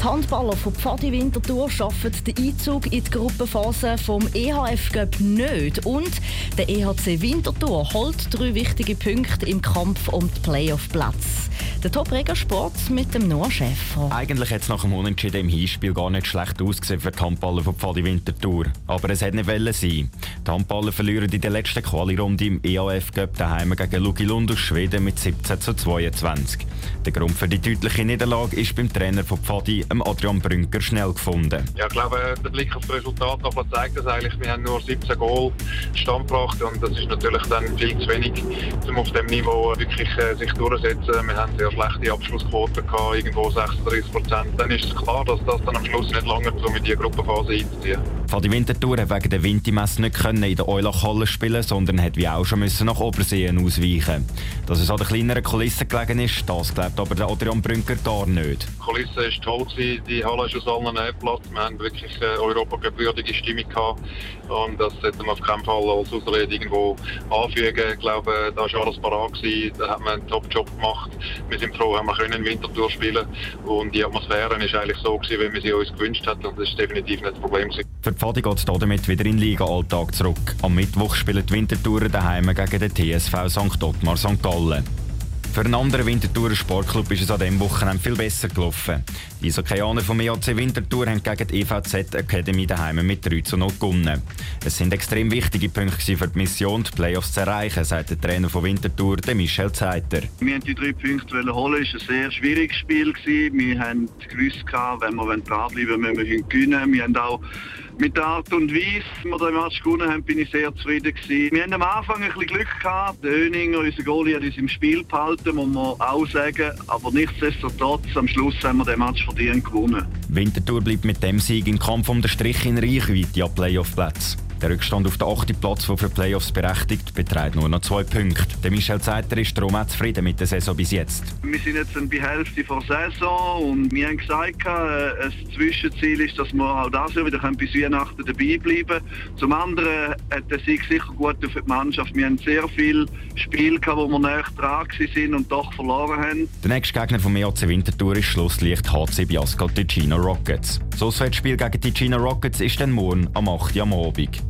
Die Handballer von Pfadi Winterthur schaffen den Einzug in die Gruppenphase vom EHF Cup nicht. Und der EHC Winterthur holt drei wichtige Punkte im Kampf um den Playoff-Platz. Der top sport mit dem Noah Schäfer. Eigentlich hat es nach dem Unentschieden im Hinspiel gar nicht schlecht ausgesehen für die Handballer von Pfadi Winterthur. Aber es hätte nicht wollen sein. Die Handballer verlieren in der letzten Quali-Runde im EAF Cup daheim gegen Lugi Lund aus Schweden mit 17 zu 22. Der Grund für die deutliche Niederlage ist beim Trainer von Pfadi, Adrian Brünker, schnell gefunden. Ja, ich glaube, der Blick auf das Resultat zeigt das eigentlich. Wir haben nur 17 Goal stand gebracht und das ist natürlich dann viel zu wenig, um auf dem Niveau wirklich äh, sich durchzusetzen. Wir haben sehr schlechte Abschlussquoten gehabt, irgendwo 36 Prozent. Dann ist es klar, dass das dann am Schluss nicht lange um in die Gruppenphase einzuziehen. Pfadi Winterthur hat wegen der Wintermesse nicht können in der Eulach-Halle spielen, sondern hat wie auch schon müssen nach Oberseen ausweichen. Dass es an der kleineren Kulisse gelegen ist, das glaubt aber der Adrian Brünker gar nicht. Die Kulisse war toll, die Halle ist aus allen Platz. Wir haben wirklich eine europawürdige Stimmung gehabt und das sollte man auf keinen Fall als Ausrede irgendwo anfügen. Ich glaube, da war alles parat gewesen, da hat man einen Top-Job gemacht. Wir sind froh, haben wir können Winterthur spielen und die Atmosphäre ist eigentlich so gewesen, wie wir sie uns gewünscht hatten und das ist definitiv nicht das Problem gewesen. Pfadi geht damit wieder in den Liga-Alltag zurück. Am Mittwoch spielen die Wintertourer daheim gegen den TSV St. Ottmar St. Gallen. Für einen anderen Winterthurer Sportclub ist es an diesem Wochenende viel besser gelaufen. Die Isokaianer vom EAC Winterthur haben gegen die EVZ Academy daheim mit 3 zu 0 gewonnen. Es sind extrem wichtige Punkte für die Mission, die Playoffs zu erreichen, sagt der Trainer von Winterthur, Michel Zeiter. Wir wollten die drei Punkte holen. Es war ein sehr schwieriges Spiel. Wir haben gewusst, wenn wir dranbleiben wollen, müssen wir gewinnen. Wir haben auch mit der Art und Weise, wie wir den Match gewonnen haben, bin ich sehr zufrieden. Wir haben am Anfang ein bisschen Glück. Der Öninger, unser Goalie, hat uns im Spiel behalten, muss man auch sagen. Aber nichtsdestotrotz, am Schluss haben wir den Match verdient gewonnen. Winterthur bleibt mit dem Sieg im Kampf um den Strich in Reichweite an Playoff-Plätzen. Der Rückstand auf den achten Platz, der für Playoffs berechtigt, beträgt nur noch zwei Punkte. Der Michel Zeiter ist darum auch zufrieden mit der Saison bis jetzt. Wir sind jetzt bei der Hälfte der Saison und wir haben gesagt, äh, ein Zwischenziel ist, dass wir auch das Jahr wieder bis Weihnachten dabei bleiben Zum anderen hat der Sieg sicher gut für die Mannschaft. Wir haben sehr viele Spiele gehabt, wo wir näher dran sind und doch verloren haben. Der nächste Gegner vom EAC Winterthur ist Schlusslicht HC Biascal Ticino Rockets. Das Auswärtsspiel gegen die Ticino Rockets ist dann morgen am 8. Uhr am Abend.